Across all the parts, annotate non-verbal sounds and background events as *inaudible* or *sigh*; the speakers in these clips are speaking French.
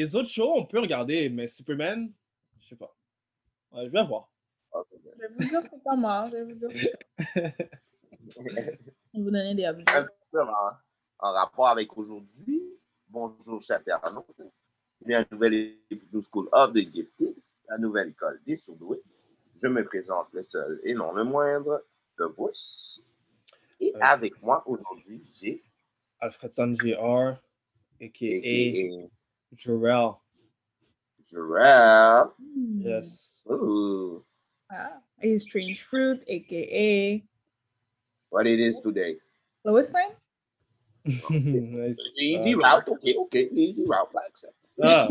Les autres shows, on peut regarder, mais Superman, je sais pas. Ouais, je vais voir. Je vais vous dire c'est comment. Je vais vous dire. Je vous donner des objets. Un peu en, en rapport avec aujourd'hui. Bonjour, chers à une nouvelle épisode School of the Gifted, la nouvelle école des surdoués. Je me présente le seul et non le moindre, The Voice. Et Euh. avec moi aujourd'hui, j'ai Alfred San Jr., a.k.a. Jarrell. Jarrell. Hmm. Yes. Ooh, Ah, a strange fruit, aka what it is today. Lois Lane? *laughs* nice. Easy Uh, route, ok, ok, easy route, like that. ah,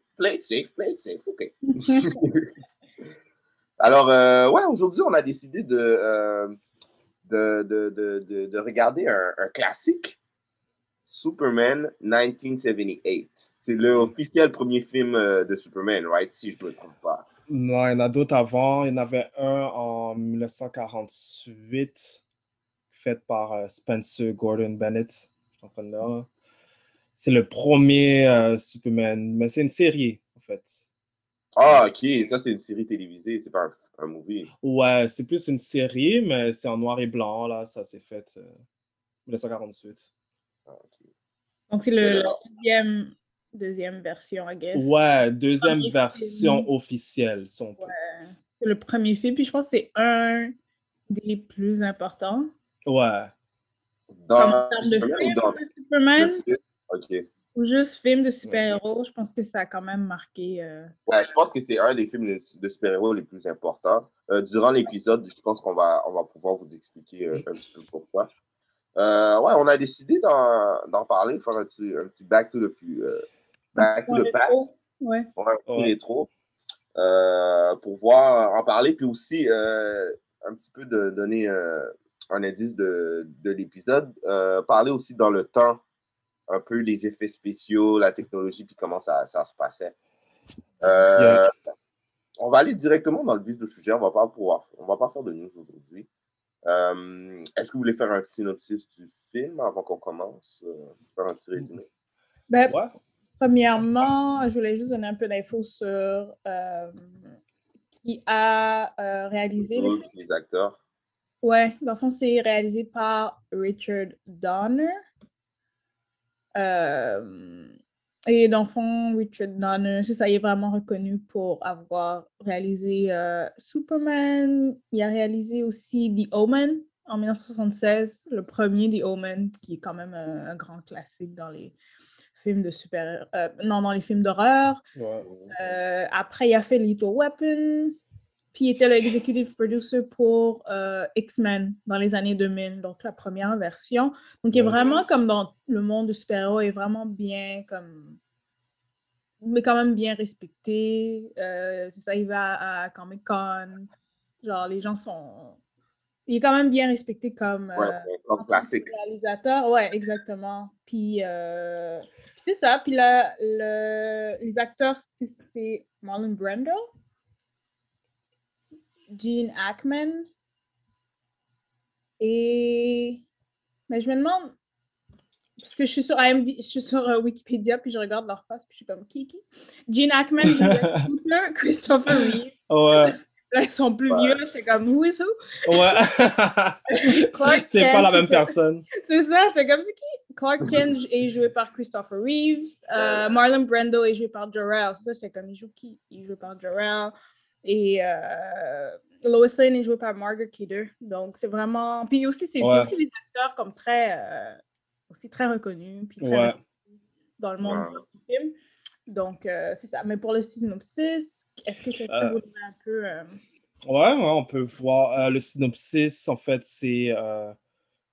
*laughs* play it safe, play it safe, ok. *laughs* Alors, euh, ouais, aujourd'hui, on a décidé de, euh, de, de, de, de, de regarder un, un classique, Superman 1978. C'est le officiel premier film euh, de Superman, right? Si je ne me trompe pas. non, il y en a d'autres avant. Il y en avait un en 1948, fait par euh, Spencer Gordon Bennett. Je suis en. C'est le premier euh, Superman, mais c'est une série, en fait. Ah, ok, ça c'est une série télévisée, c'est pas un, un movie. Ouais, c'est plus une série, mais c'est en noir et blanc, là. Ça s'est fait euh, 1948. Ah. Donc, c'est le, la deuxième, deuxième version, I guess. Ouais, deuxième Premier version film. officielle, si on peut Ouais. C'est le premier film, puis je pense que c'est un des plus importants. Ouais. Comme Dans termes de film dans de Superman? le film? Ok. Ou juste film de super-héros, je pense que ça a quand même marqué. euh, Ouais, je pense que c'est un des films de, de super-héros les plus importants. Euh, durant l'épisode, je pense qu'on va, on va pouvoir vous expliquer euh, un petit peu pourquoi. Euh, ouais, on a décidé d'en parler, faire un petit, un petit back to the euh, back to un the pack. Ouais. Ouais, un petit Ouais. rétro. Euh, pour voir en parler, puis aussi euh, un petit peu de donner euh, un indice de, de l'épisode. Euh, parler aussi dans le temps, un peu des effets spéciaux, la technologie, puis comment ça, ça se passait. Euh, On va aller directement dans le vif du sujet. On va pas pouvoir, on va pas faire de news aujourd'hui. Euh, Est-ce que vous voulez faire un petit synopsis du film avant qu'on commence? Euh, faire un petit résumé? Ben, Ouais. Premièrement, je voulais juste donner un peu d'infos sur euh, qui a euh, réalisé le Tous les acteurs. Ouais, dans le fond, c'est réalisé par Richard Donner. Euh, et dans le fond, Richard Donner, c'est ça, il est vraiment reconnu pour avoir réalisé euh, Superman. Il a réalisé aussi The Omen en 1976, le premier The Omen, qui est quand même un, un grand classique dans les films de super... euh, non, dans les films d'horreur. Ouais. Euh, après, il a fait Little Weapon. Puis, il était l'executive producer pour euh, X-Men dans les années 2000, donc la première version. Donc, il est vraiment comme dans le monde du super-héros, il est vraiment bien, comme. Mais quand même bien respecté. Euh, c'est ça, il va à, à Comic-Con. Genre, les gens sont. Il est quand même bien respecté comme. Ouais, euh, comme classique. réalisateur, ouais, exactement. Puis, euh, puis c'est ça. Puis là, le, les acteurs, c'est Marlon Brando, Gene Hackman et. Mais je me demande. Parce que je suis sur IMD, je suis sur euh, Wikipédia, puis je regarde leur face, puis je suis comme qui, qui? Gene Scooter, *laughs* Christopher Reeves. Ouais. *laughs* Là, ils sont plus vieux, là, j'étais comme who is who? Ouais. *laughs* Clark c'est pas la même personne. C'est ça, j'étais comme c'est qui? Clark Kent est joué par Christopher Reeves. euh, Marlon Brando est joué par Jarrell. C'est ça, j'étais comme il joue qui? Il joué par Jarrell. Et euh, Lois Lane est jouée par Margaret Kidder. Donc c'est vraiment. Puis aussi, c'est Ouais. aussi des acteurs comme très euh, aussi très reconnus. Puis très Ouais. respectés dans le monde Ouais. du film. Donc euh, c'est ça. Mais pour le synopsis, est-ce que quelqu'un Euh, voudrait un peu. euh, Ouais, ouais, on peut voir euh, le synopsis. En fait, c'est euh,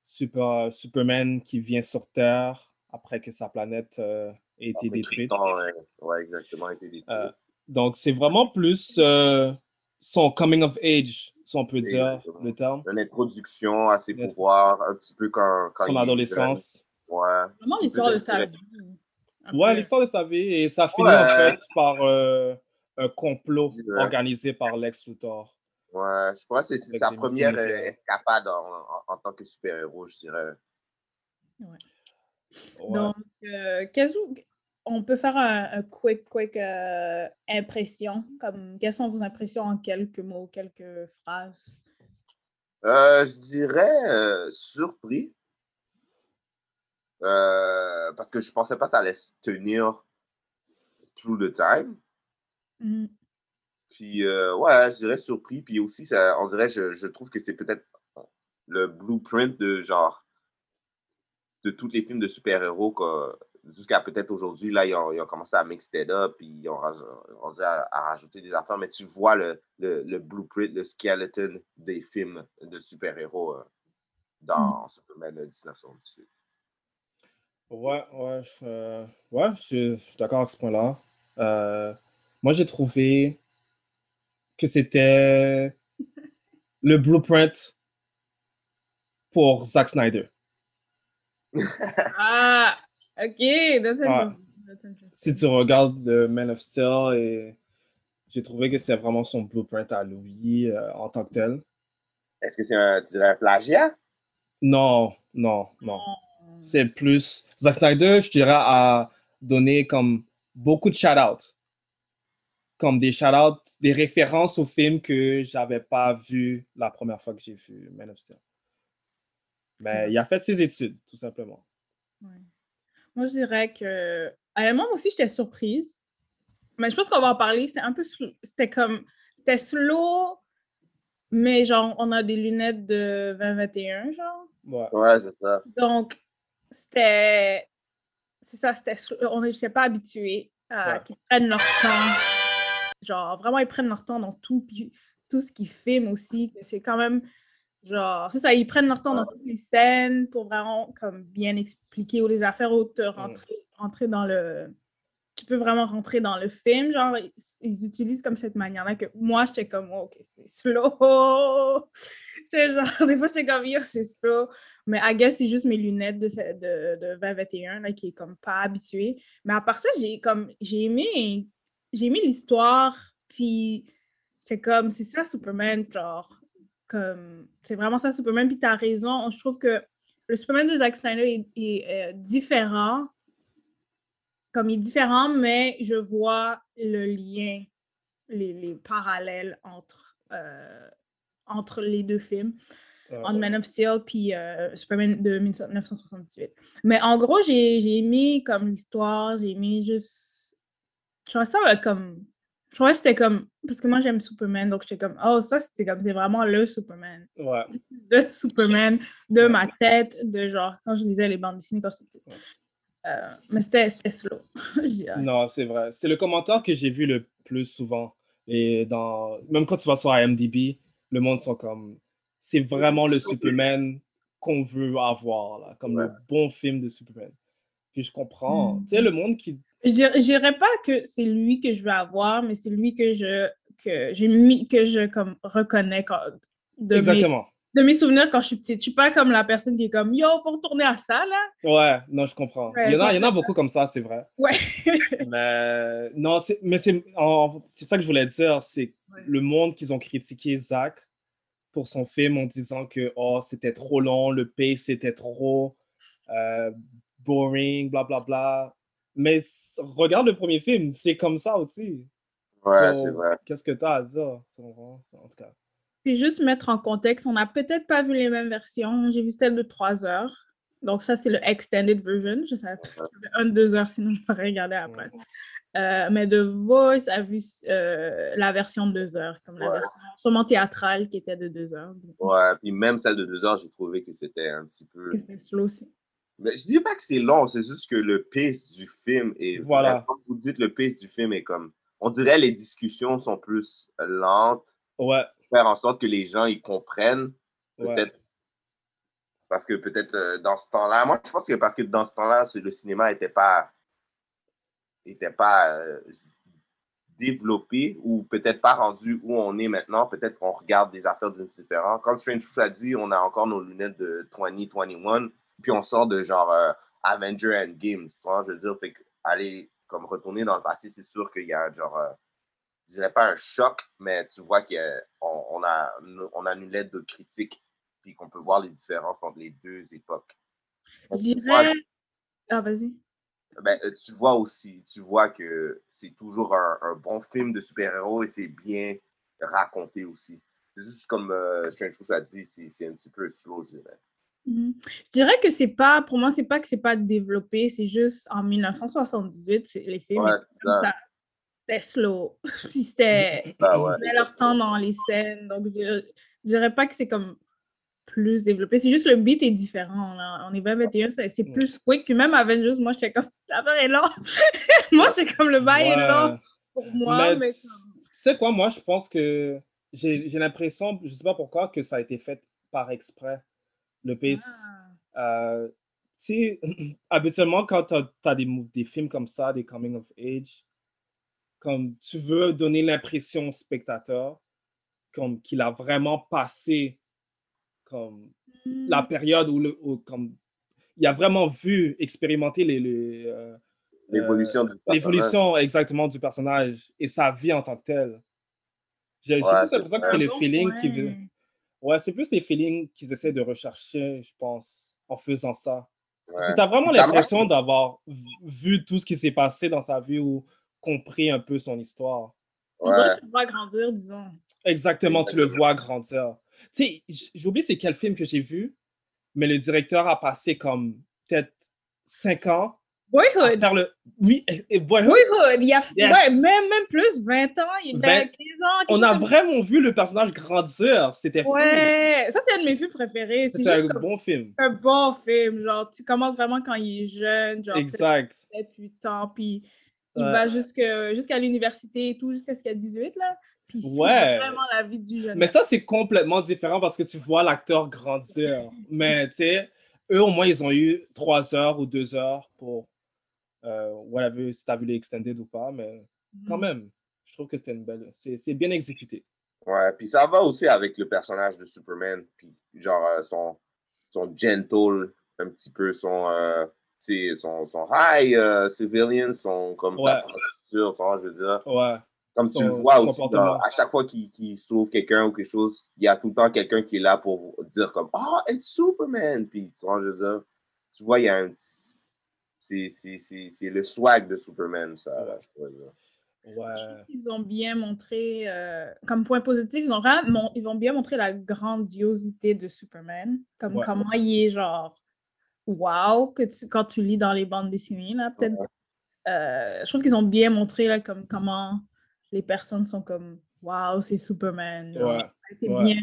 Super, Superman qui vient sur Terre après que sa planète euh, ait été Après, détruite. Krypton, ouais, ouais, exactement, a été détruit. Donc, c'est vraiment plus euh, son coming of age, si on peut dire Exactement. le terme. Une introduction à ses pouvoirs, un petit peu quand, quand Son il est adolescence. Ouais. Vraiment l'histoire de sa vie. Ouais, l'histoire de sa vie. Et ça finit Ouais. en fait par euh, un complot Ouais. organisé par Lex Luthor. Ouais, je pense que c'est sa première escapade en, en- en tant que super-héros, je dirais. Ouais. Donc, euh, que- on peut faire un, un quick, quick euh, impression. Comme, quelles sont vos impressions en quelques mots, quelques phrases? Euh, je dirais euh, surpris. Parce que je pensais pas que ça allait se tenir through the time. Mhm. Puis, euh, ouais, je dirais surpris. Puis aussi, ça, on dirait, je, je trouve que c'est peut-être le blueprint de genre de tous les films de super-héros jusqu'à peut-être aujourd'hui. Là, ils ont, ils ont commencé à mixer it up, puis ils ont, dit à, à rajouter des affaires. Mais tu vois le, le, le blueprint, le skeleton des films de super-héros euh, dans Superman de 1978. Ouais, ouais, je, euh, ouais, je suis, je suis d'accord avec ce point-là. Euh, moi, j'ai trouvé que c'était le blueprint pour Zack Snyder. *laughs* Ah, ok, that's interesting. That's interesting. Si tu regardes The Man of Steel, et j'ai trouvé que c'était vraiment son blueprint à lui euh, en tant que tel. Est-ce que c'est un plagiat? Non, non, non. C'est plus. Zack Snyder, je dirais, a donné comme beaucoup de shout-outs. Comme des shout-outs, des références au film que j'avais pas vu la première fois que j'ai vu Man of Steel. Mais il a fait ses études, tout simplement. Ouais. Moi, je dirais que. Honnêtement, moi aussi, j'étais surprise. Mais je pense qu'on va en parler. C'était un peu. sl- C'était comme. C'était slow, mais genre, on a des lunettes de 2021, genre. Ouais. Ouais, c'est ça. Donc, c'était. c'est ça, c'était on n'était pas habitué à Ouais. qu'ils prennent leur temps. Genre, vraiment, ils prennent leur temps dans tout, puis tout ce qu'ils filment aussi. C'est quand même, genre, c'est ça, ils prennent leur temps dans toutes les scènes pour vraiment, comme, bien expliquer ou les affaires ou te rentrer, rentrer dans le... Tu peux vraiment rentrer dans le film, genre, ils, ils utilisent comme cette manière-là que moi, j'étais comme, oh, OK, c'est slow. *laughs* J'étais genre, des fois, j'étais comme, yo, c'est slow. Mais I guess c'est juste mes lunettes de, de 2021 là, qui est comme pas habituée. Mais à part ça, j'ai comme j'ai aimé j'ai aimé l'histoire. Puis c'est comme c'est ça Superman, genre comme c'est vraiment ça Superman. Puis t'as raison, je trouve que le Superman de Zack Snyder est, est, euh, différent. Comme il est différent, mais je vois le lien, les, les parallèles entre, euh, entre les deux films entre Man of Steel puis euh, Superman de 1978. Mais en gros, j'ai j'ai aimé comme l'histoire, j'ai aimé juste. Je trouvais ça euh, comme. Je trouvais que c'était comme. Parce que moi, j'aime Superman, donc j'étais comme, oh, ça, c'était comme, c'est vraiment le Superman. Ouais. *laughs* De Superman, de ma tête, de genre, quand je lisais les bandes dessinées quand j'étais petite. Euh, mais c'était slow. *laughs* Non, c'est vrai. C'est le commentaire que j'ai vu le plus souvent. Et dans... même quand tu vas sur IMDb, le monde sont comme. C'est vraiment le Superman qu'on veut avoir, là, comme le bon film de Superman. Puis je comprends. Mm. Tu sais, le monde qui. Je dirais, je dirais pas que c'est lui que je veux avoir, mais c'est lui que je que j'ai mis que je comme reconnais quand, de Exactement. mes de mes souvenirs quand je suis petite. Je suis pas comme la personne qui est comme yo, faut retourner à ça là. Ouais, non, je comprends. Ouais, il, y en a, je il y en a comprends. beaucoup comme ça, c'est vrai. Ouais. *laughs* Mais non, c'est, mais c'est, c'est ça que je voulais dire, c'est le monde qu'ils ont critiqué Zach pour son film en disant que oh, c'était trop long, le pace c'était trop euh, boring, bla bla bla. Mais regarde le premier film, c'est comme ça aussi. Ouais, So, c'est vrai. Qu'est-ce que tu as à dire? sur- En tout cas. Puis juste mettre en contexte, on n'a peut-être pas vu les mêmes versions. J'ai vu celle de 3 heures. Donc ça, c'est le extended version. Je savais pas qu'il y avait un de 2 heures, sinon je pourrais regarder après. Euh, mais The Voice a vu euh, la version de 2 heures, comme la Ouais. version sûrement théâtrale qui était de 2 heures. Ouais, puis même celle de deux heures, j'ai trouvé que c'était un petit peu. Que C'était slow aussi. Mais je dis pas que c'est long, c'est juste que le pace du film est. Voilà. vous dites le pace du film est comme. On dirait les discussions sont plus lentes. Ouais. Faire en sorte que les gens ils comprennent. Ouais. Peut-être. Parce que peut-être euh, dans ce temps-là. Moi, je pense que parce que dans ce temps-là, le cinéma n'était pas. était pas euh, développé ou peut-être pas rendu où on est maintenant. Peut-être qu'on regarde des affaires différentes. Comme Strange Fruit a dit, on a encore nos lunettes de 2021, puis on sort de genre euh, Avenger Endgame. Tu vois, je veux dire, fait aller comme retourner dans le passé, c'est sûr qu'il y a genre. euh, je dirais pas un choc, mais tu vois qu'on on a, on a une lettre de critique, puis qu'on peut voir les différences entre les deux époques. Donc, dirais. Ah, vas-y. ben, euh, tu vois aussi, tu vois que c'est toujours un, un bon film de super-héros et c'est bien raconté aussi. C'est juste comme euh, Strange Fruit a dit, c'est un petit peu slow, je dirais. Mhm. Je dirais que c'est pas, pour moi, c'est pas que c'est pas développé, c'est juste en 1978, c'est- les films Ouais, ça. C'était slow. *laughs* Puis c'était. Ah ouais. Ils prenaient leur temps dans les scènes. Donc, je, je dirais pas que c'est comme plus développé. C'est juste le beat est différent. Là. On est 2021, c'est c'est plus quick. Puis même Avengers, moi, j'étais comme. *laughs* L'affaire est lent. *laughs* moi, j'étais comme le bail est lent pour moi. Mais Mais, tu sais quoi, moi, je pense que j'ai j'ai l'impression, je sais pas pourquoi, que ça a été fait par exprès, le pace. Ah. Euh, tu sais, *clears throat* habituellement, quand tu as, des, films comme ça, des coming of age, comme tu veux donner l'impression au spectateur comme qu'il a vraiment passé comme la période où, le, où comme il a vraiment vu expérimenter les, les, euh, L'évolution du personnage. l'évolution exactement du personnage et sa vie en tant que tel. J'ai Ouais, plus l'impression que c'est le Bon feeling qui veut. Ouais, c'est plus les feelings qu'ils essaient de rechercher, je pense, en faisant ça. Parce que Ouais. tu as vraiment l'impression d'avoir vu tout ce qui s'est passé dans sa vie ou compris un peu son histoire. Que tu le vois grandir, disons. Exactement, tu le vois grandir. Tu sais, j- j'ai oublié c'est quel film que j'ai vu, mais le directeur a passé comme peut-être cinq ans Boyhood. faire le. Oui, et- Boyhood. Boyhood, il y a Yes. ouais, même, même plus, 20 ans, il y a 20 15 ans. On a comme- vraiment vu le personnage grandir. C'était fou. Ouais, ça c'est un de mes films préférés. C'est C'était un comme bon film. un bon film. Genre, tu commences vraiment quand il est jeune, genre Exact. 7-8 ans, puis il Ouais. va jusqu'à l'université et tout, jusqu'à ce qu'il a 18, là. Puis Ouais. vraiment la vie du jeune. Mais ça, c'est complètement différent parce que tu vois l'acteur grandir. *laughs* Mais tu sais, eux, au moins, ils ont eu trois heures ou deux heures pour. Euh, whatever, si t'as vu les extended ou pas. Mais quand Mhm. même, je trouve que c'était une belle. C'est c'est bien exécuté. Ouais, puis ça va aussi avec le personnage de Superman, puis genre euh, son, son gentle, un petit peu son, euh, tu son, son high euh, civilian, son, comme sa Ouais. posture, tu vois, je veux dire. Ouais. Comme tu Son- le vois aussi, dans- à chaque fois qu'il qu'il sauve quelqu'un ou quelque chose, il y a tout le temps quelqu'un qui est là pour dire comme « Ah, it's Superman! » Puis, tu vois, je veux dire, tu vois, il y a un petit... c'est- c'est- C'est c'est le swag de Superman, ça, là, je pourrais dire. Ouais. Ils ont bien montré, euh, comme point positif, ils ont, vraiment ils ont bien montré la grandiosité de Superman. Comme Ouais. comment il est genre wow que tu- quand tu lis dans les bandes dessinées, là, peut-être. Euh, je trouve qu'ils ont bien montré là, comme comment les personnes sont comme wow, c'est Superman. genre, bien.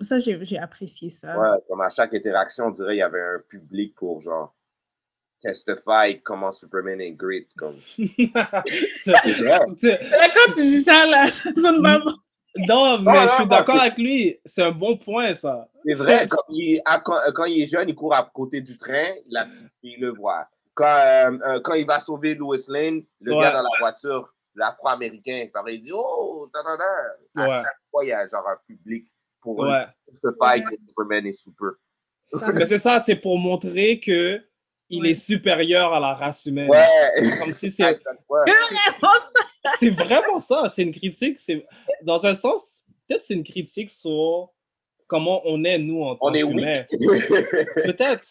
Ça, j'ai j'ai apprécié ça. Ouais, comme à chaque interaction, on dirait qu'il y avait un public pour genre testify comment Superman est great. Comme. *laughs* Là, quand tu dis ça, là, ça sonne pas bon. Non, mais Non, je suis d'accord avec lui. C'est un bon point, ça. C'est vrai, quand il, à- quand, quand il est jeune, il court à côté du train, la petite fille le voit. Quand, euh, euh, quand il va sauver Lois Lane, le Ouais. gars dans la voiture, l'afro-américain, il dit Oh, ta, ta, ta. À Ouais. chaque fois, il y a genre un public pour Ouais. testify que Superman est super. *laughs* Mais c'est ça, c'est pour montrer que il est supérieur à la race humaine. Ouais. Comme si c'est. Ouais. C'est vraiment ça. C'est une critique. C'est dans un sens, peut-être c'est une critique sur comment on est nous en tant On est qu'humains. *laughs* Peut-être.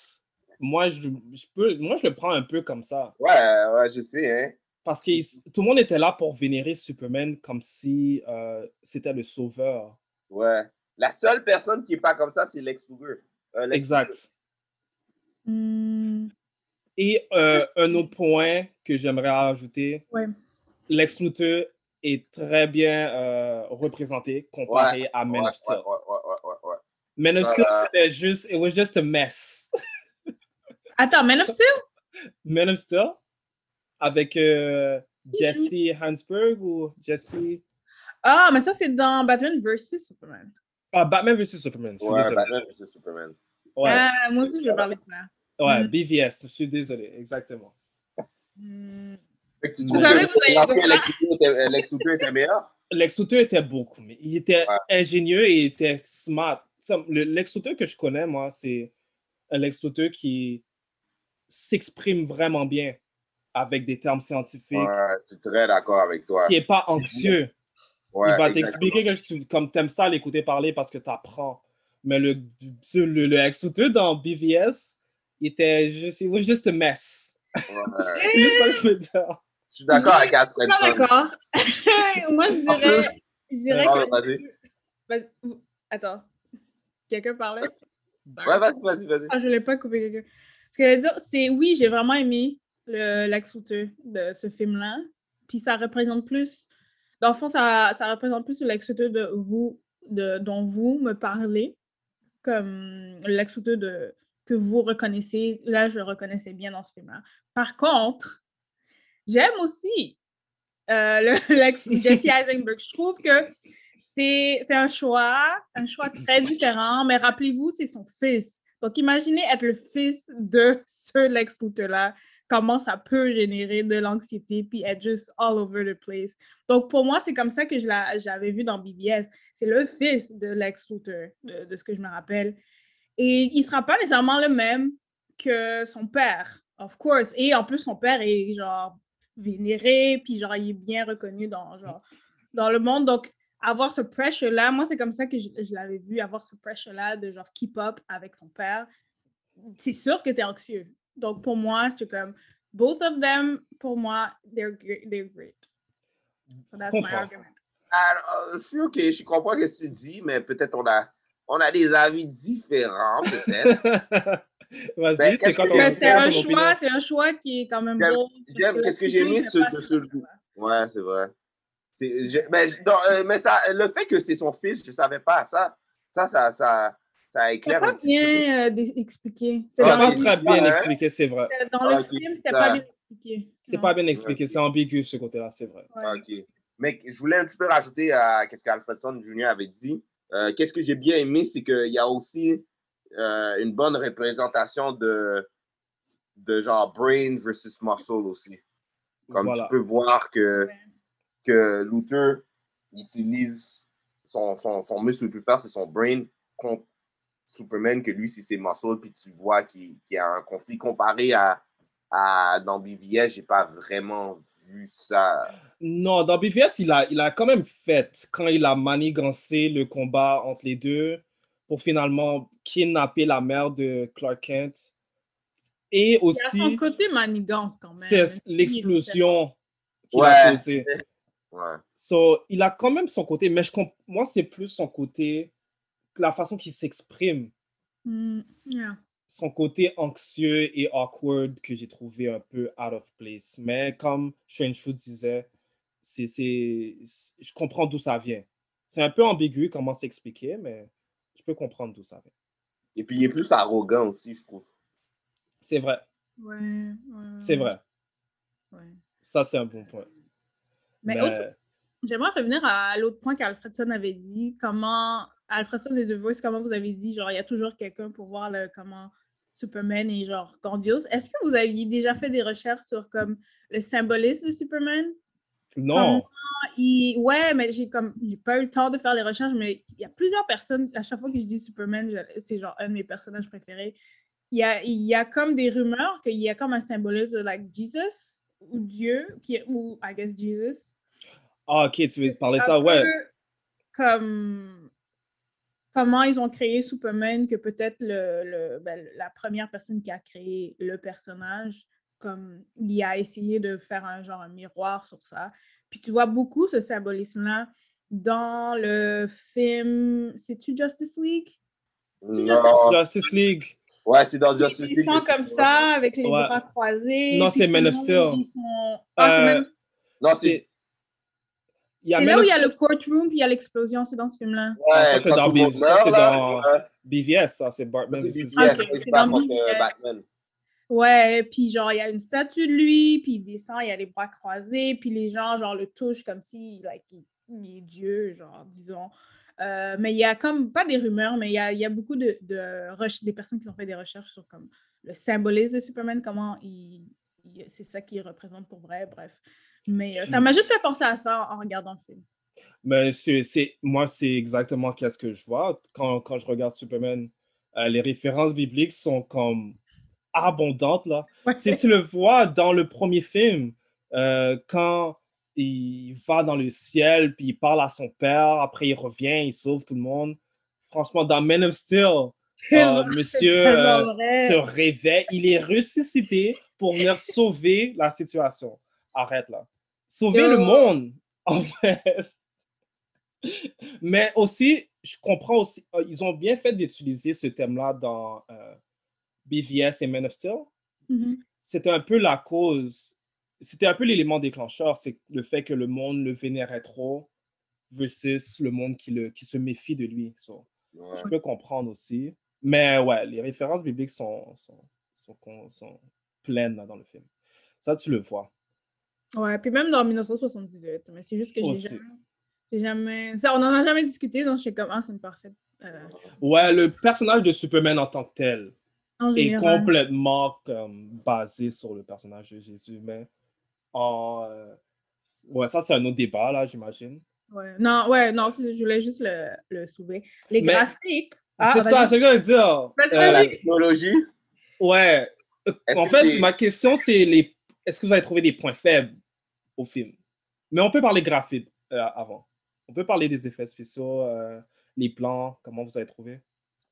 Moi je, je peux, moi, je le prends un peu comme ça. Ouais, ouais, je sais, hein. Parce que tout le monde était là pour vénérer Superman comme si euh, c'était le sauveur. Ouais. La seule personne qui est pas comme ça, c'est Lex Luger. Euh, Lex Exact. Hmm, Et euh, un autre point que j'aimerais ajouter, ouais. Lex Luthor est très bien euh, représenté comparé Ouais, à Man ouais, of Steel. ouais, ouais, ouais, ouais, ouais, ouais. Man of Steel, Euh, c'était juste, it was just a mess. *laughs* Attends, Man of Steel? Man of Steel, avec euh, Jesse Hansberg ou Jesse... Ah, mais ça, c'est dans Batman vs Superman. Ah, Batman vs Superman, Ouais. Batman vs Superman. Ouais, Ah, moi aussi, je vais parler de ça. Ouais Mm. BVS, je suis désolé, exactement. Tu Vous savez, vous avez Lex Luthor était- meilleur? Lex Luthor était beaucoup, mais il était ingénieux et il était smart. Le Lex Luthor que je connais, moi, c'est un Lex Luthor qui s'exprime vraiment bien avec des termes scientifiques, Ouais, je suis très d'accord avec toi. qui n'est pas anxieux. Ouais, il va t'expliquer que tu, comme t'aimes ça l'écouter parler parce que tu apprends. Mais le, le, le, le Lex Luthor dans BVS, il était juste, it was just a mess. Ouais. C'est juste ça que je veux dire. Je suis d'accord avec Alfred. Non, d'accord. *laughs* Moi, je dirais, je dirais Ouais, que... vas-y. Vas- Attends. Quelqu'un parlait? Ouais, vas-y, vas-y, vas-y. Ah, je voulais pas couper quelqu'un. Ce que je veux dire, c'est oui, j'ai vraiment aimé le de ce film-là. Puis ça représente plus, dans le fond, ça, ça représente plus le Lex Luthor de vous, de, dont vous me parlez, comme le Lex Luthor de, que vous reconnaissez. Là, je le reconnaissais bien dans ce film-là. Par contre, j'aime aussi euh, le *laughs* Lex *laughs* Jesse Eisenberg. Je trouve que c'est un choix, un choix très différent, mais rappelez-vous, c'est son fils. Donc, imaginez être le fils de *laughs* ce Lex Luthor-là, comment ça peut générer de l'anxiété puis être juste all over the place. Donc, pour moi, c'est comme ça que je l'a- j'avais vu dans BBS. C'est le fils de Lex Luthor, de, de ce que je me rappelle. Et il sera pas nécessairement le même que son père, of course. Et en plus, son père est genre vénéré, puis genre, il est bien reconnu dans, genre, dans le monde. Donc, avoir ce pressure-là, moi, c'est comme ça que je, je l'avais vu, avoir ce pressure-là de genre keep up avec son père. C'est sûr que tu es anxieux. Donc, pour moi, je suis comme, both of them, pour moi, they're, they're great. So that's my argument. Alors, je suis OK, je comprends ce que tu dis, mais peut-être on a, on a des avis différents, peut-être. *laughs* Vas-y, Ben, c'est Mais j'aime- c'est un choix, opinion? c'est un choix qui est quand même J'aime- beau. J'aime, qu'est-ce que j'ai mis, c'est c'est pas sur choix. Ouais, c'est vrai. C'est- ben, non, euh, mais ça, le fait que c'est son fils, je savais pas ça. Ça, ça, ça, ça C'est éclaire pas un petit peu. bien euh, expliqué. C'est Ah, pas très bien expliqué, c'est vrai. Dans le Ah, ok, film, c'est ça- pas bien expliqué. C'est Non. pas bien expliqué, c'est ambigu ce côté-là, c'est vrai. Ouais. Ok. Mais je voulais un petit peu rajouter à ce qu'Alfredson Jr. avait dit. Euh, Qu'est-ce que j'ai bien aimé, c'est qu'il y a aussi euh, une bonne représentation de, de genre brain versus muscle aussi. Comme Voilà. tu peux voir que, que Luther utilise son, son, son muscle le plus fort, c'est son brain contre Superman, que lui, c'est ses muscles, puis tu vois qu'il qu'il y a un conflit comparé à, à dans BVS, j'ai pas vraiment vu ça. Non, dans BVS, il a, il a quand même fait, quand il a manigancé le combat entre les deux, pour finalement kidnapper la mère de Clark Kent. Et Il y a son aussi, côté manigance quand même. c'est l'explosion qu'il Ouais. a causée. Ouais. So, il a quand même son côté, mais je comp- moi, c'est plus son côté, la façon qu'il s'exprime, Hmm, yeah. Son côté anxieux et awkward que j'ai trouvé un peu out of place. Mais comme Strange Food disait, c'est, c'est, je comprends d'où ça vient. C'est un peu ambigu comment s'expliquer, mais je peux comprendre d'où ça vient. Et puis il est plus arrogant aussi, je trouve. C'est vrai, Ouais, ouais, c'est vrai. ouais. Ça, c'est un bon point. Mais Mais- autre- J'aimerais revenir à l'autre point qu'Alfredson avait dit. Comment, Alfredson de The Voice, comment vous avez dit, genre, il y a toujours quelqu'un pour voir le, comment Superman est, genre, grandiose. Est-ce que vous aviez déjà fait des recherches sur, comme, le symbolisme de Superman? non, Comment il... Ouais, mais j'ai comme, j'ai pas eu le temps de faire les recherches, mais il y a plusieurs personnes, à chaque fois que je dis Superman, je- c'est genre un de mes personnages préférés. Il y a, il y a comme des rumeurs qu'il y a comme un symbolisme de, like, Jesus, ou Dieu, qui est, ou, I guess, Jesus. ah, ok, tu veux parler de ça, ouais. Comme comment ils ont créé Superman, que peut-être le, le- ben, la première personne qui a créé le personnage, comme il a essayé de faire un genre un miroir sur ça. Puis tu vois beaucoup ce symbolisme-là dans le film. C'est-tu Justice League? Non. Justice League? Ouais, c'est dans Justice Ils League. sont comme ça, avec les Ouais. bras croisés. Non, c'est tout Man le of monde, Steel. ils sont- Ah, c'est Euh, Man of Steel. Non, c'est. C'est il y a C'est Man là où of il y a le courtroom, puis il y a l'explosion, c'est dans ce film-là. Ah, ça, Ouais, ça, meurt, c'est dans ouais. BVS, ça, c'est Batman. C'est dans euh, Batman. Ouais, puis genre, il y a une statue de lui, puis il descend, il y a les bras croisés, puis les gens, genre, le touchent comme si, like, il, il est Dieu, genre, disons. Euh, mais il y a comme, pas des rumeurs, mais il y a, il y a beaucoup de, de des personnes qui ont fait des recherches sur comme le symbolisme de Superman, comment il, il- c'est ça qu'il représente pour vrai, bref. Mais euh, ça m'a juste fait penser à ça en, en regardant le film. Mais c'est, moi, c'est exactement qu'est-ce que je vois quand, quand je regarde Superman. Euh, les références bibliques sont comme abondantes, là. Ouais. Si tu le vois dans le premier film, euh, quand il va dans le ciel, puis il parle à son père, après il revient, il sauve tout le monde. Franchement, dans Man of Steel, *laughs* euh, monsieur euh, se réveille, il est ressuscité pour venir sauver la situation. Arrête là. Sauver le monde, *laughs* en fait. Mais aussi, je comprends aussi, euh, ils ont bien fait d'utiliser ce thème-là dans euh, BVS et Man of Steel. Mhm. C'était un peu la cause, c'était un peu l'élément déclencheur, c'est le fait que le monde le vénérait trop versus le monde qui, le, qui se méfie de lui. So, Ouais. Je peux comprendre aussi. Mais ouais, les références bibliques sont, sont, sont, pleines là, dans le film. Ça, tu le vois. Ouais, puis même dans 1978, mais c'est juste que j'ai jamais, jamais... Ça, on n'en a jamais discuté, donc je suis comme, ah, c'est une parfaite... euh, Ouais, le personnage de Superman en tant que tel en est complètement comme, basé sur le personnage de Jésus. Mais en. euh, Ouais, ça, c'est un autre débat, là, j'imagine. Ouais. Non, ouais, non, je voulais juste le, le soulever. Les Mais- graphiques... Ah, c'est ça, c'est ce que j'allais dire. Vas-y, Euh. Technologie? Ouais. En fait, ma question, c'est les... est-ce que vous avez trouvé des points faibles? Au film? Mais on peut parler graphique euh, avant. On peut parler des effets spéciaux, euh, les plans, comment vous avez trouvé?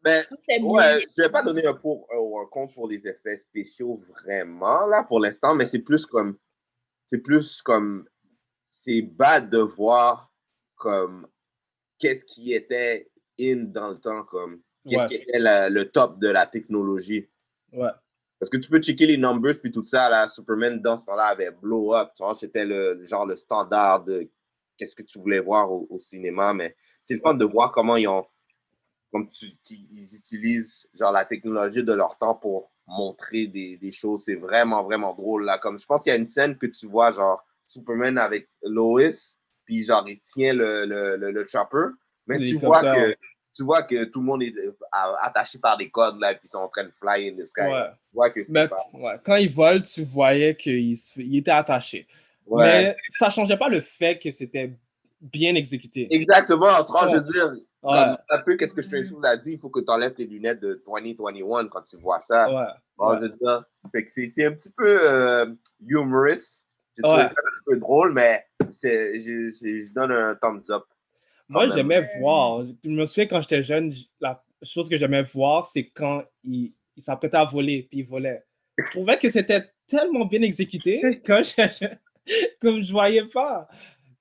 Ben, ouais, je vais pas donner un pour ou un compte pour les effets spéciaux vraiment, là, pour l'instant, mais c'est plus comme. C'est plus comme. C'est bad de voir comme. Qu'est-ce qui était in dans le temps, comme. Qu'est-ce Ouais. qui était la- le top de la technologie. Ouais. Parce que tu peux checker les numbers puis tout ça, là, Superman dans ce temps-là avait blow up. Tu vois, c'était le genre le standard de qu'est-ce que tu voulais voir au, au cinéma. Mais c'est le fun de voir comment ils ont, comme tu, ils utilisent genre la technologie de leur temps pour montrer des, des choses. C'est vraiment, vraiment drôle. Là. Comme je pense qu'il y a une scène que tu vois, genre Superman avec Lois, puis genre il tient le, le, le, le chopper. Mais tu vois que tu vois que tout le monde est euh, attaché par des cordes là, puis ils sont en train de fly in the sky. Ouais. Tu vois que c'est Mais pas. ouais, quand il vole, tu voyais qu'il se fait- il était attaché. Ouais. Mais ça changeait pas le fait que c'était bien exécuté. Exactement, tu vois, je veux dire, comme un peu qu'est-ce que Strange Food a dit, il faut que tu enlèves tes lunettes de 2021 quand tu vois ça. Bon, je veux dire, c'est un petit peu euh, humorous. J'ai trouvé ça un peu drôle, mais je- je donne un thumbs up. Moi, j'aimais voir. Je me souviens quand j'étais jeune, la chose que j'aimais voir, c'est quand il, il s'apprêtait à voler, puis il volait. Je trouvais que c'était tellement bien exécuté *laughs* que je, comme je voyais pas.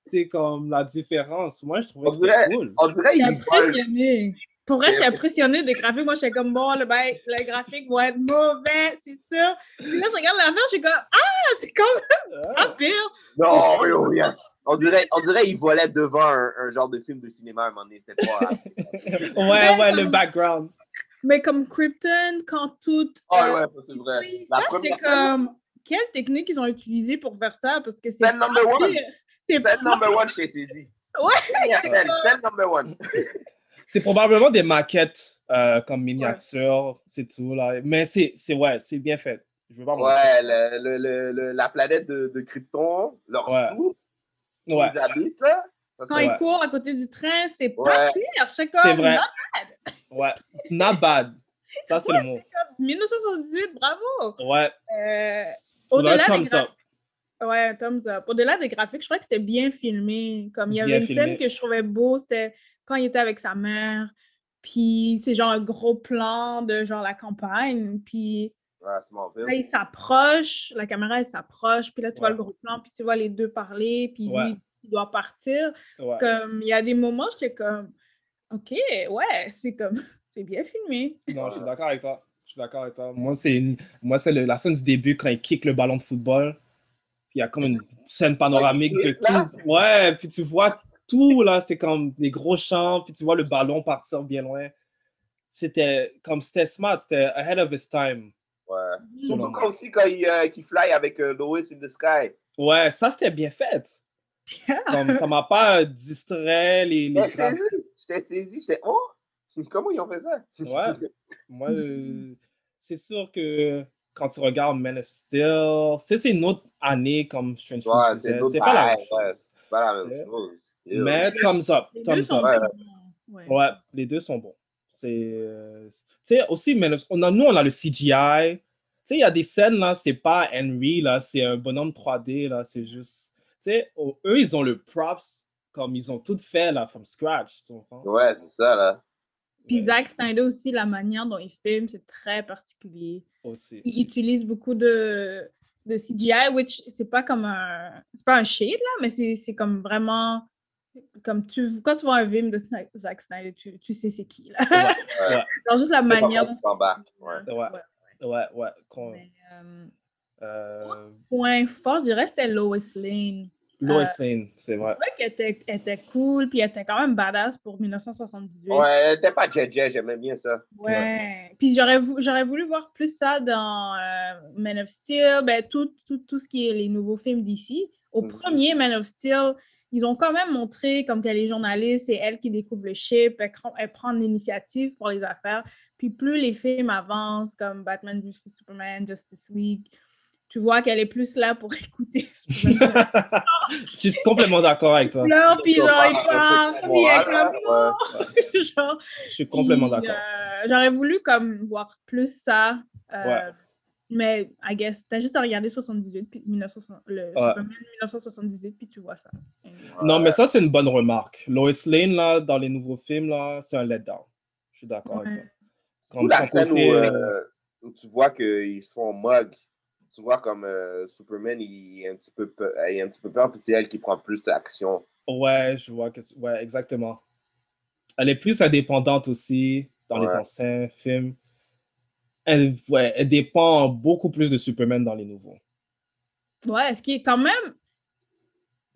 C'est comme la différence. Moi, je trouvais On que c'était cool. on dirait J'étais il vole. impressionnée. Pour vrai, j'étais impressionnée des graphiques. Moi, j'étais comme, bon, le, ben, le graphique va être mauvais, c'est ça. Puis là, je regarde l'affaire, je suis comme, ah, c'est quand même pas pire. Non, oui, oui, yes. On dirait, on dirait il volait devant un, un genre de film de cinéma à un moment donné. C'était pas. Ouais, ouais, le background. Mais comme Krypton, quand tout. Ah euh, ouais, c'est vrai. oui, La ça, j'étais première comme, quelle technique ils ont utilisée pour faire ça? Parce que c'est. Scène number one. Scène pas- number one chez Saisi. Ouais, *laughs* scène, number one. C'est probablement des maquettes euh, comme miniatures, c'est tout. Là. Mais c'est c'est- ouais, c'est bien fait. Je veux pas. Ouais, le, le, le, le- la planète de, de Krypton, leur Ouais. sous, Ouais. ils habitent, là. Ça, Quand c'est- ils courent à côté du train, c'est pas Ouais. pire. Comme, C'est vrai. not Ouais. Not bad. Ça, c'est le mot. bad. 1978, bravo. Ouais. Euh, au-delà des thumbs gra- up. Ouais, un thumbs up. Au-delà des graphiques, je crois que c'était bien filmé. Comme il y avait Bien une filmé. scène que je trouvais beau, c'était quand il était avec sa mère. Puis c'est genre un gros plan de genre la campagne. Puis Ouais, là, il s'approche, la caméra elle s'approche. Puis là, tu vois le gros plan, puis tu vois les deux parler. Puis Ouais. lui, il doit partir. Comme il y a des moments, j'étais comme, OK, ouais, c'est comme, *laughs* c'est bien filmé. Non, je suis d'accord avec toi. Je suis d'accord avec toi. Moi, c'est une- moi, c'est le- la scène du début quand il kick le ballon de football. Puis il y a comme une scène panoramique de tout. Ouais, puis tu vois tout, là. C'est comme des gros champs, puis tu vois le ballon partir bien loin. C'était comme c'était smart, c'était ahead of its time. Ouais. Surtout quand aussi quand il, euh, qu'il fly avec euh, Lois in the Sky. Ouais, ça c'était bien fait. Comme ça m'a pas distrait les, les J'étais saisi. J'étais saisi. J'étais, oh, comment ils ont fait ça? Ouais. *laughs* Moi, euh, c'est sûr que quand tu regardes Man of Steel, c'est une autre année comme Strange Ouais, c'est pas la même ouais. pas la même chose. Mais thumbs up, thumbs up. Ouais. bons. Ouais. Ouais, les deux sont bons. C'est, euh, tu sais, aussi, of- on a, nous, on a le CGI. Tu sais, il y a des scènes, là, c'est pas Henry, là, c'est un bonhomme 3D, là, c'est juste... Tu sais, oh, eux, ils ont le props, comme ils ont tout fait, là, from scratch, tu comprends? Ouais, c'est ça, là. Puis Zack Snyder aussi, la manière dont il filme, c'est très particulier. aussi. Il utilise beaucoup de, de CGI, which c'est pas comme un. C'est pas un shade, là, mais c'est c'est comme vraiment. Comme tu, quand tu vois un film de Zack Snyder, tu, tu sais c'est qui, là. Ouais, ouais, *laughs* Genre juste la C'est manière dont c'est ouais. ouais. ouais, ouais. Mais, euh, euh, point fort, je dirais, c'était Lois Lane. Lois Euh, Lane, c'est vrai. Je trouvais qu'elle était, elle était cool, puis elle était quand même badass pour 1978. Ouais, elle était pas jet, j'aimais bien ça. Ouais. Puis j'aurais vou- j'aurais voulu voir plus ça dans euh, Man of Steel, ben, tout, tout, tout ce qui est les nouveaux films d'ici. Au Mhm. premier Man of Steel, ils ont quand même montré comme qu'elle est journaliste, c'est elle qui découvre le ship, elle, elle prend l'initiative pour les affaires. Puis plus les films avancent, comme Batman vs Superman, Justice League, tu vois qu'elle est plus là pour *laughs* écouter Superman. *laughs* Je suis complètement d'accord avec toi. pleure, puis genre, pas il parle, puis elle comme, non! *laughs* genre, Je suis complètement d'accord. euh, J'aurais voulu comme voir plus ça. euh, Ouais. Mais, I guess, t'as juste à regarder 78, puis 1960 le Superman 1978, puis tu vois ça. Et- Non, mais ça, c'est une bonne remarque. Lois Lane, là, dans les nouveaux films, là, c'est un letdown. Je suis d'accord avec Ouais. toi. Comme la scène côté, où, euh, euh, où tu vois qu'ils se font mug. Tu vois comme euh, Superman, il est un petit peu peur, il est un petit peu peur, puis c'est elle qui prend plus d'action. Ouais, je vois que. c'est- Ouais, exactement. Elle est plus indépendante aussi dans les Ouais. anciens films. Elle, ouais, elle dépend beaucoup plus de Superman dans les nouveaux. Ouais, ce qui est quand même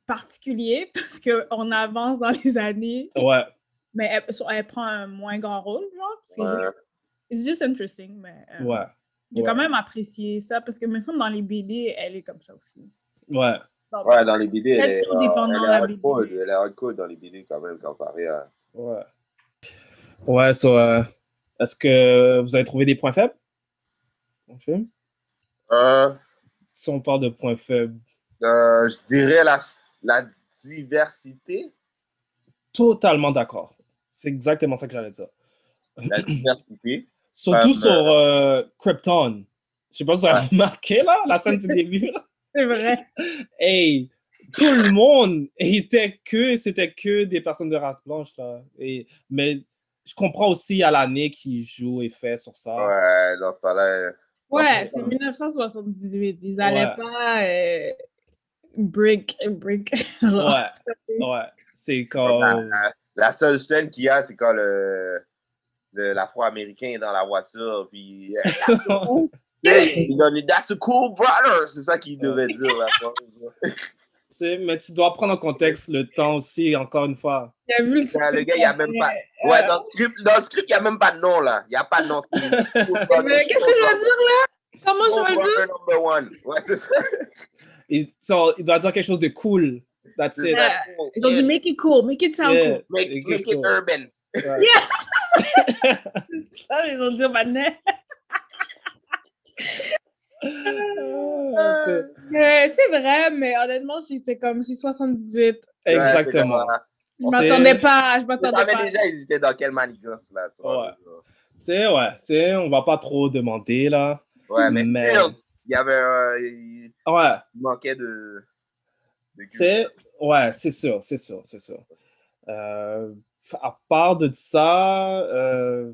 particulier *laughs* parce qu'on avance dans les années, Ouais, mais elle, prend un moins grand rôle, genre. C'est Ouais. juste, it's just interesting, mais euh, ouais, j'ai ouais. quand même apprécié ça parce que, me semble, dans les BD, elle est comme ça aussi. ouais. Donc, Ouais, dans les BD, elle est, tout dépendant elle de la est hardcore, BD. elle est hardcore dans les BD quand même comparé à. Ouais. Ouais, so, euh, est-ce que vous avez trouvé des points faibles? Dans le film? Euh, Si on parle de points faibles, euh, je dirais la, la diversité. totalement d'accord. C'est exactement ça que j'allais dire. La diversité. *clears throat* Surtout Euh, sur euh, Krypton. Je sais pas si vous avez remarqué là, la scène du *laughs* début. C'est vrai. Hey, tout le monde était que, c'était que des personnes de race blanche là. Et, mais je comprends aussi à l'année qui joue et fait sur ça. Ouais, dans ce temps-là. Ouais, c'est 1978. Ils allaient Ouais. pas euh, brick, brick. *laughs* genre. Ouais, ouais. C'est comme. La, la seule scène qu'il y a, c'est quand le, le- l'Afro-Américain est dans la voiture, puis. euh, *laughs* il a dit That's a cool brother! C'est ça qu'il devait dire. Là. *laughs* Tu sais, mais tu dois prendre en contexte le temps aussi, encore une fois. Il a vu le Ouais, le gars, il n'y a même pas. Ouais, dans le script, dans le script, il n'y a même pas de nom, là. Il n'y a pas de nom. *laughs* Mais Qu'est-ce que je vais dire là? Comment je vais dire? number one. Ouais, c'est ça. *laughs* Il, so, il doit dire quelque chose de cool. That's it. Ils ont dit make it cool, make it sound Yeah. cool. Make, make it urban. Yes! *laughs* Ah, ils ont dit maintenant. Ah, c'est- Mais c'est vrai, mais honnêtement, j'étais comme si 78. Exactement. Je m'attendais pas, je m'attendais pas. déjà, étaient dans quelle manigance, là. Tu vois, Ouais. C'est ouais, c'est on va pas trop demander là. Ouais, mais, il y avait. euh, il, Ouais, il manquait de. de c'est ouais, c'est sûr, c'est sûr, c'est sûr. Euh, à part de ça, euh,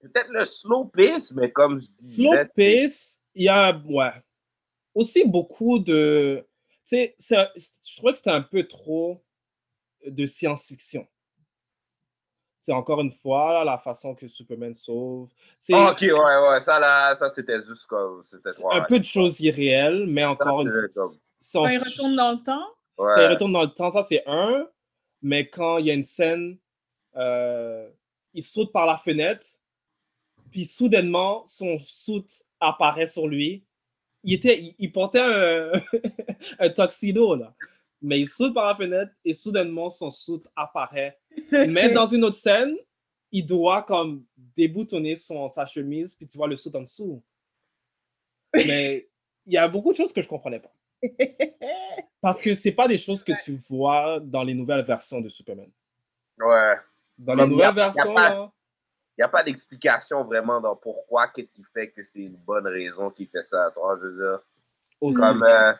Peut-être le slow pace, mais comme je disais. slow pace, il y a ouais, aussi beaucoup de tu sais, je trouvais que c'était un peu trop de science-fiction. C'est encore une fois là, la façon que Superman sauve. C'est Ah, ok, ouais, ouais, ça là, ça c'était juste comme. Un peu de choses irréelles, mais encore une c'est fois. Quand ils s- retournent dans le temps, Quand Ouais. il retourne dans le temps, ça c'est un. Mais quand il y a une scène, euh, il saute par la fenêtre, puis soudainement, son soute apparaît sur lui. Il, était, il, il portait un, *laughs* un tuxedo, là. Mais il saute par la fenêtre et soudainement, son soute apparaît. *laughs* Mais dans une autre scène, il doit comme déboutonner son, sa chemise, puis tu vois le soute en dessous. Mais il y a beaucoup de choses que je comprenais pas. *laughs* Parce que c'est pas des choses que tu vois dans les nouvelles versions de Superman. Ouais. Dans les nouvelles versions, Il n'y a pas d'explication vraiment dans pourquoi, qu'est-ce qui fait que c'est une bonne raison qu'il fait ça. Tu vois, je veux dire. aussi. Comme euh,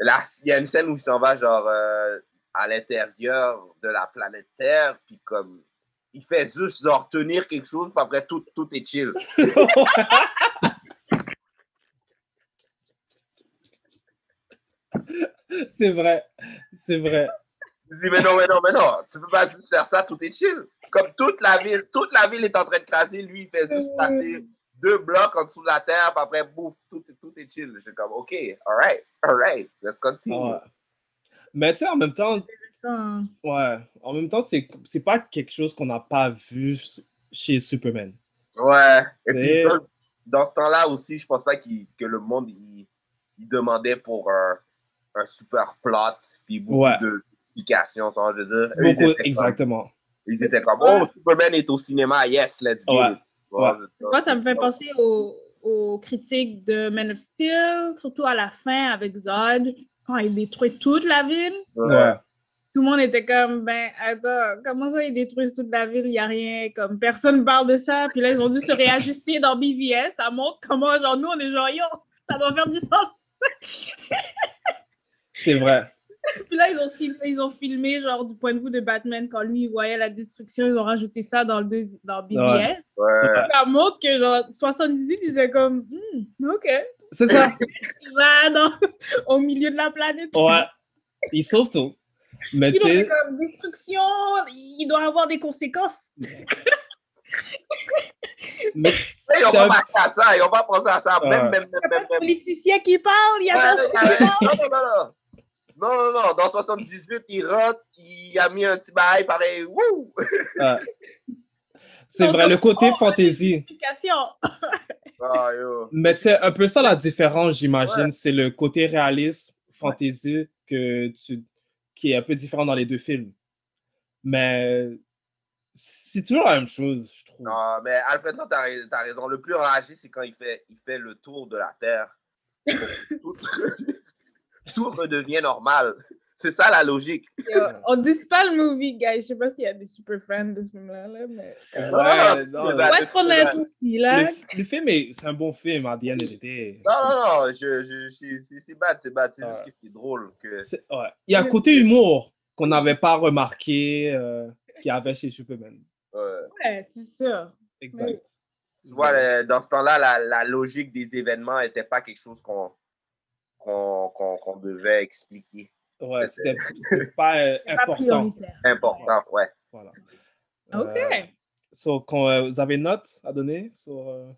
là, il y a une scène où il s'en va genre euh, à l'intérieur de la planète Terre, puis comme il fait juste genre tenir quelque chose, puis après tout, tout est chill. *laughs* c'est vrai. C'est vrai. Je dis mais non, mais non, mais non, tu peux pas juste faire ça, tout est chill. Comme toute la ville, toute la ville est en train de craser, lui il fait juste passer deux blocs en dessous de la terre, puis après bouf, tout, est- tout est chill. Je suis comme ok, alright, alright, let's continue. Ouais. Mais tu sais, en même temps, ouais, en même temps, c'est c'est pas quelque chose qu'on n'a pas vu chez Superman. Ouais. Et puis, C'est- dans, ce temps-là aussi, je pense pas qu'il- que le monde il, il demandait pour un, un super plot puis beaucoup Ouais. d'explications, tu vois, je veux dire. Ils Beaucoup, comme- exactement. Ils étaient comme, oh, Superman est au cinéma, yes, let's go. Ouais. Ouais. Moi, ça me fait penser aux, aux critiques de Man of Steel, surtout à la fin avec Zod, quand il détruit toute la ville. Ouais. Tout le monde était comme, ben, attends, comment ça, ils détruisent toute la ville, il n'y a rien, comme, personne parle de ça. Puis là, ils ont dû se réajuster dans BVS. Ça montre comment, genre, nous, on est genre, yo, ça doit faire du sens. C'est vrai. *laughs* Puis là, ils ont, sil- ils ont filmé, genre, du point de vue de Batman, quand lui, il voyait la destruction, ils ont rajouté ça dans, le deux- dans BVS. Ouais. Ouais. Ça montre que, genre, 78, ils étaient comme, Hmm, OK. C'est ça. *laughs* Il va dans, *laughs* au milieu de la planète. Ouais. Il sauve tout. Mais Puis tu là, on est sais, comme destruction, il doit avoir des conséquences. Mais Ils n'ont c'est pas pensé à ça, ils n'ont pas pensé à ça. Même, même, même, même. Politicien qui parle, il y a Ouais, personne ouais, qui parle. Non, non, non. Dans 78, il rentre, il a mis un petit bail pareil. Wouh! Ouais. *laughs* C'est vrai, le côté fantaisie. Explication. Ah. Mais c'est un peu ça la différence, j'imagine. Ouais. C'est le côté réaliste, fantaisie, que tu... qui est un peu différent dans les deux films. Mais c'est toujours la même chose, je trouve. Non, mais Alfredson, t'as rais- t'as raison. Le plus enragé, c'est quand il fait, il fait le tour de la Terre. *laughs* tout, redevient normal. C'est ça la logique. Yo, on dit pas le movie, guys. Je sais pas s'il y a des super fans de ce film-là, là, mais. Ouais, non, vrai. Pour être honnête aussi, là. le, le film, est- c'est un bon film, à the end of the day. Non, non, non. Je, je, c'est- c'est c'est bad, c'est bad. C'est juste Ouais. que c'est drôle. Que... C'est- ouais. Il y a un côté humour qu'on n'avait pas remarqué euh, qu'il y avait chez Superman. Ouais. Ouais, c'est sûr. Exact. Tu vois, le- dans ce temps-là, la, la logique des événements n'était pas quelque chose qu'on qu'on qu'on- qu'on devait expliquer. Ouais, C'était- pas *laughs* euh, C'est pas important. prioritaire. Important, ouais. Voilà. Ok. Euh, so, quand, euh, vous avez une note à donner sur, euh,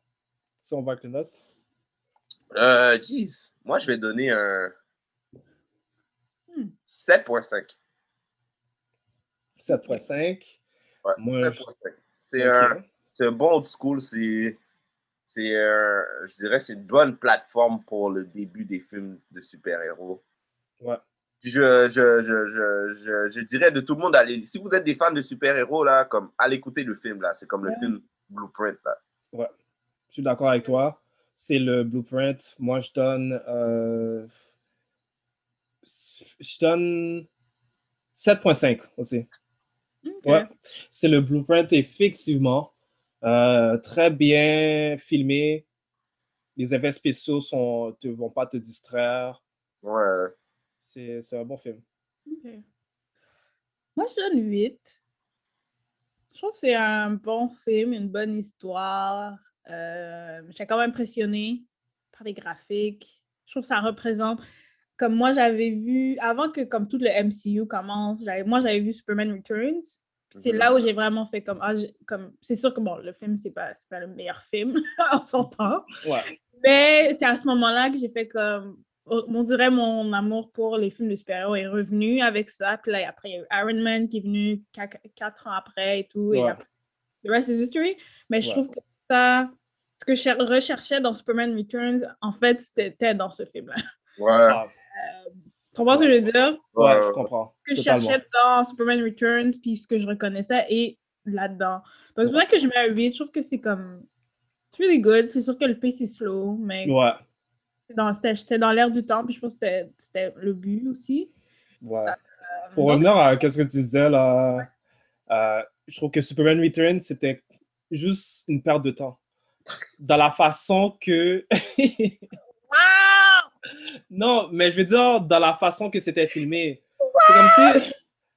si on va avec les notes? Euh, jeez. Moi, je vais donner un Hmm. 7.5. 7.5. Ouais, Moi, 7.5. C'est Ok. un, c'est un bon old school. C'est, c'est un- je dirais, c'est une bonne plateforme pour le début des films de super-héros. Ouais. Puis Je, je, je, je, je, je dirais de tout le monde aller. Si vous êtes des fans de super-héros, là, comme allez écouter le film, là. C'est comme le film Blueprint, là. Ouais, je suis d'accord avec toi. C'est le blueprint. Moi, je donne. euh, je donne 7.5 aussi. Ouais. C'est le blueprint, effectivement. Euh, très bien filmé. Les effets spéciaux ne te, vont pas te distraire. Ouais. C'est c'est un bon film. Moi, je donne 8. Je trouve que c'est un bon film, une bonne histoire. Euh, J'étais quand même impressionnée par les graphiques. Je trouve que ça représente. Comme moi, j'avais vu, avant que comme tout le MCU commence, moi, j'avais vu Superman Returns. C'est là où j'ai vraiment fait comme. Ah, comme c'est sûr que bon, le film, c'est pas, pas le meilleur film, *laughs* on s'entend. Ouais. Mais c'est à ce moment-là que j'ai fait comme. On on dirait mon amour pour les films de super-héros est revenu avec ça. Puis là, après, il y a eu Iron Man qui est venu qua- quatre ans après et tout. Et Ouais. après, the rest is history. Mais je Ouais. trouve que ça. Ce que je cher- recherchais dans Superman Returns, en fait, c'était dans ce film-là. Ouais. Ah, *laughs* Tu comprends ce que je veux dire? ouais, Ouais. je comprends. Ce que je cherchais dans Superman Returns, puis ce que je reconnaissais est là-dedans. Donc, c'est pour ça que je mets un 8. Je trouve que c'est comme. C'est really good. C'est sûr que le pace est slow, mais Ouais. c'était j'étais dans l'air du temps, puis je pense que c'était- le but aussi. Ouais. Euh, Pour donc, revenir à ce que tu disais, là, euh, je trouve que Superman Returns, c'était juste une perte de temps. Dans la façon que. *laughs* non, mais je veux dire, dans la façon que c'était filmé. C'est comme si.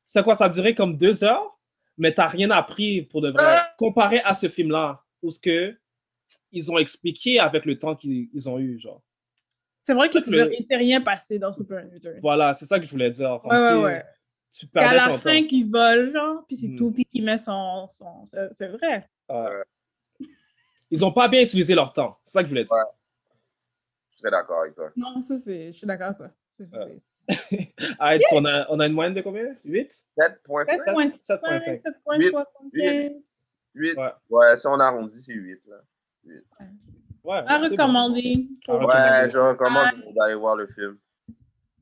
C'est quoi, ça a duré comme deux heures, mais t'as rien appris pour de vrai. Comparé à ce film-là, où ce que ils ont expliqué avec le temps qu'ils ils ont eu, genre. C'est vrai qu'il ne s'est rien passé dans Superman Returns. Voilà, c'est ça que je voulais dire. Comme Ouais, ouais, ouais. Tu C'est à la ton fin qu'il vole, genre, puis c'est Hmm. tout, puis qu'il met son. son... C'est vrai. Ils ont pas bien utilisé leur temps. C'est ça que je voulais dire. Ouais. Je suis très d'accord avec toi? Non, ça, c'est. Je suis d'accord avec toi. C'est- c'est- *laughs* Ouais. Arrête, on, a, on a une moyenne de combien? 8 7.5. 7.5. 7.5. 7.75. 8. Ouais. Ouais, si on arrondit, c'est 8. Là. Ouais, À c'est bon. recommander. À Ouais, je recommande d'aller voir le film.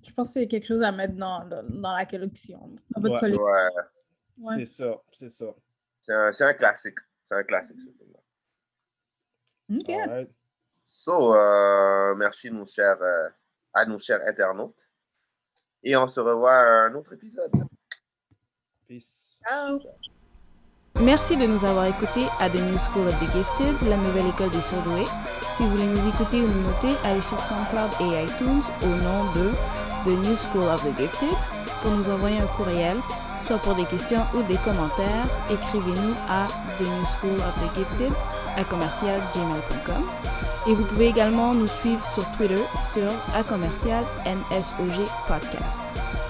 Je pense que c'est quelque chose à mettre dans, dans, dans la collection. Dans votre Ouais. collection. Ouais. Ouais. C'est ça, c'est ça. C'est un, c'est un classique. C'est un classique, ce film-là. Ok. So, euh, merci nos chers, euh, à nos chers internautes. Et on se revoit à un autre épisode. Peace. Ciao. Merci de nous avoir écoutés à The New School of the Gifted, la nouvelle école des surdoués. Si vous voulez nous écouter ou nous noter, allez sur SoundCloud et iTunes au nom de The New School of the Gifted pour nous envoyer un courriel, soit pour des questions ou des commentaires. Écrivez-nous à The New School of the Gifted à commercial gmail.com. Et vous pouvez également nous suivre sur Twitter sur à commercial NSOG Podcast.